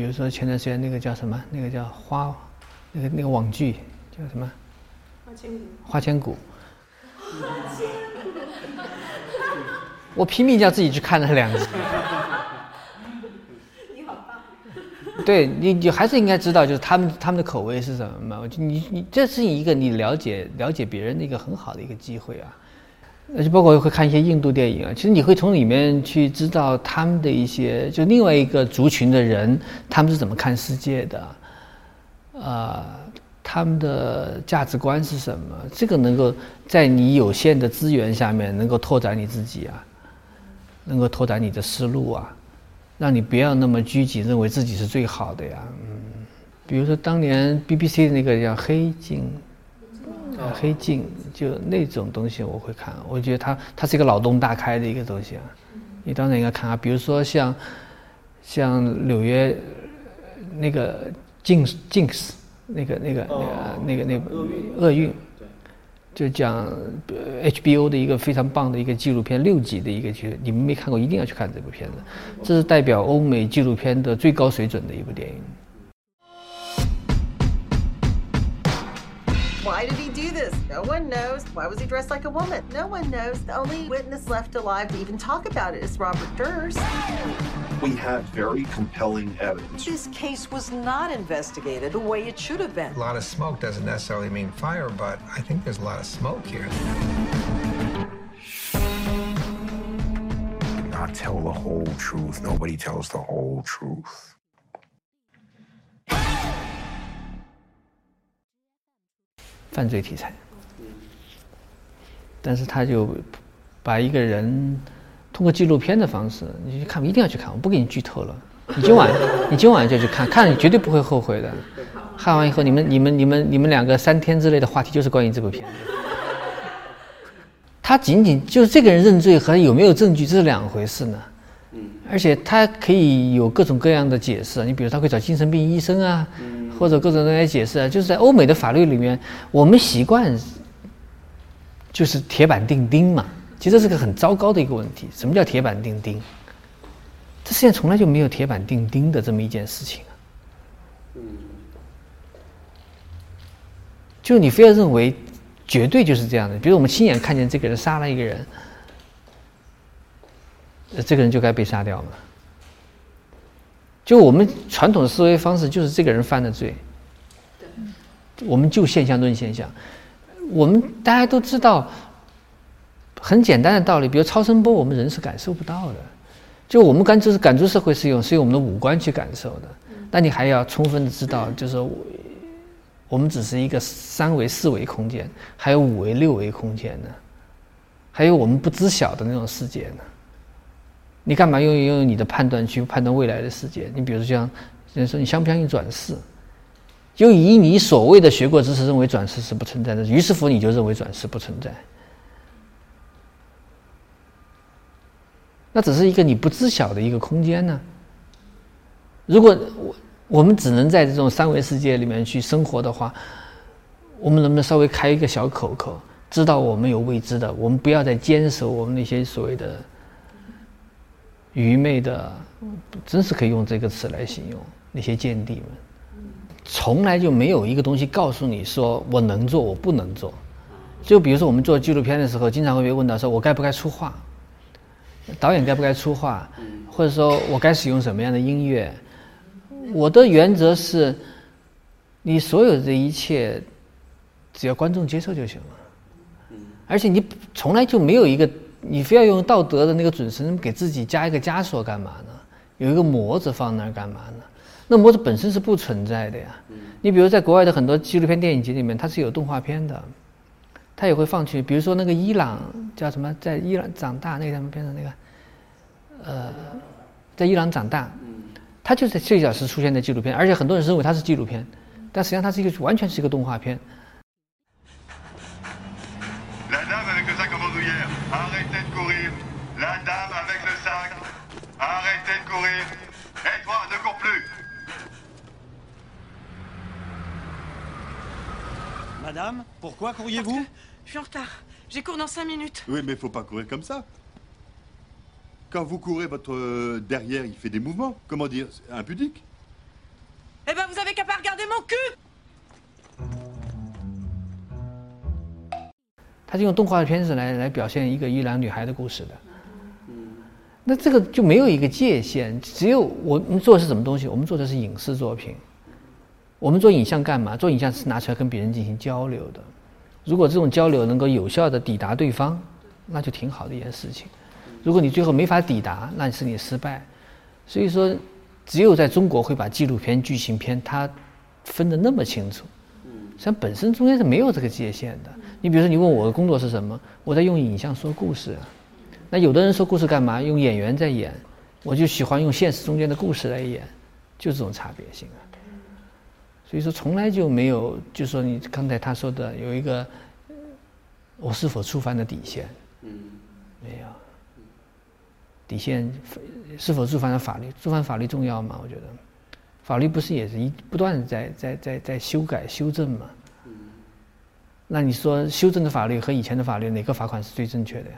如说前段时间那个叫什么，那个叫花，那个那个网剧叫什么？花千骨。花千骨。我拼命叫自己去看了两集。你好棒。对你，你还是应该知道，就是他们他们的口味是什么嘛？我就你你这是一个你了解了解别人的一个很好的一个机会啊。而且包括会看一些印度电影啊，其实你会从里面去知道他们的一些就另外一个族群的人他们是怎么看世界的，啊，他们的价值观是什么？这个能够在你有限的资源下面能够拓展你自己啊，能够拓展你的思路啊，让你不要那么拘谨，认为自己是最好的呀。嗯，比如说当年 BBC 的那个叫《黑镜》。黑镜就那种东西我会看，我觉得它它是一个脑洞大开的一个东西啊，你当然应该看啊。比如说像像纽约那个 Jinx Jinx 那个那个那个那个那厄运，就讲 HBO 的一个非常棒的一个纪录片，六集的一个剧，你们没看过一定要去看这部片子，这是代表欧美纪录片的最高水准的一部电影。Why did he do this? No one knows. Why was he dressed like a woman? No one knows. The only witness left alive to even talk about it is Robert Durst. We have very compelling evidence. This case was not investigated the way it should have been. A lot of smoke doesn't necessarily mean fire, but I think there's a lot of smoke here. Not tell the whole truth. Nobody tells the whole truth. 犯罪题材，但是他就把一个人通过纪录片的方式，你去看，一定要去看，我不给你剧透了。你今晚，你今晚就去看，看了你绝对不会后悔的。看完以后，你们、你们、你们、你们两个三天之内的话题就是关于这部片。他仅仅就是这个人认罪和有没有证据，这是两回事呢。而且他可以有各种各样的解释，你比如他会找精神病医生啊。或者各种各样解释啊，就是在欧美的法律里面，我们习惯就是铁板钉钉嘛。其实这是个很糟糕的一个问题。什么叫铁板钉钉？这世界上从来就没有铁板钉钉的这么一件事情啊。就你非要认为绝对就是这样的，比如我们亲眼看见这个人杀了一个人，这个人就该被杀掉吗？就我们传统的思维方式，就是这个人犯的罪，我们就现象论现象。我们大家都知道，很简单的道理，比如超声波，我们人是感受不到的。就我们感知是感知社会是用是用我们的五官去感受的。那你还要充分的知道，就是我们只是一个三维、四维空间，还有五维、六维空间呢，还有我们不知晓的那种世界呢。你干嘛用用你的判断去判断未来的世界？你比如像，人说你相不相信转世？就以你所谓的学过知识认为转世是不存在的，于是乎你就认为转世不存在。那只是一个你不知晓的一个空间呢。如果我我们只能在这种三维世界里面去生活的话，我们能不能稍微开一个小口口，知道我们有未知的？我们不要再坚守我们那些所谓的。愚昧的，真是可以用这个词来形容那些间谍们。从来就没有一个东西告诉你说我能做，我不能做。就比如说我们做纪录片的时候，经常会被问到说，我该不该出画？导演该不该出画？或者说我该使用什么样的音乐？我的原则是，你所有的一切，只要观众接受就行了。而且你从来就没有一个。你非要用道德的那个准绳给自己加一个枷锁干嘛呢？有一个模子放那儿干嘛呢？那模子本身是不存在的呀。你比如在国外的很多纪录片电影集里面，它是有动画片的，它也会放去。比如说那个伊朗叫什么，在伊朗长大那个什么片子那个，呃，在伊朗长大，它就是这小时出现的纪录片，而且很多人认为它是纪录片，但实际上它是一个完全是一个动画片。Madame, pourquoi courriez-vous Je suis en retard. J'ai cours dans cinq minutes. Oui, mais faut pas courir comme ça. Quand vous courez, votre euh, derrière, il fait des mouvements. Comment dire Impudique. Eh ben, vous avez qu'à pas regarder mon cul 他是用动画片子来来表现一个伊朗女孩的故事的。 那这个就没有一个界限，只有我们做的是什么东西？我们做的是影视作品。我们做影像干嘛？做影像是拿出来跟别人进行交流的。如果这种交流能够有效的抵达对方，那就挺好的一件事情。如果你最后没法抵达，那是你失败。所以说，只有在中国会把纪录片、剧情片它分得那么清楚。实际上本身中间是没有这个界限的。你比如说，你问我的工作是什么？我在用影像说故事。那有的人说故事干嘛？用演员在演，我就喜欢用现实中间的故事来演，就这种差别性啊。所以说，从来就没有，就说你刚才他说的有一个，我是否触犯了底线？嗯，没有。底线是否触犯了法律？触犯法律重要吗？我觉得，法律不是也是一不断的在在在在修改修正吗？那你说修正的法律和以前的法律哪个罚款是最正确的呀？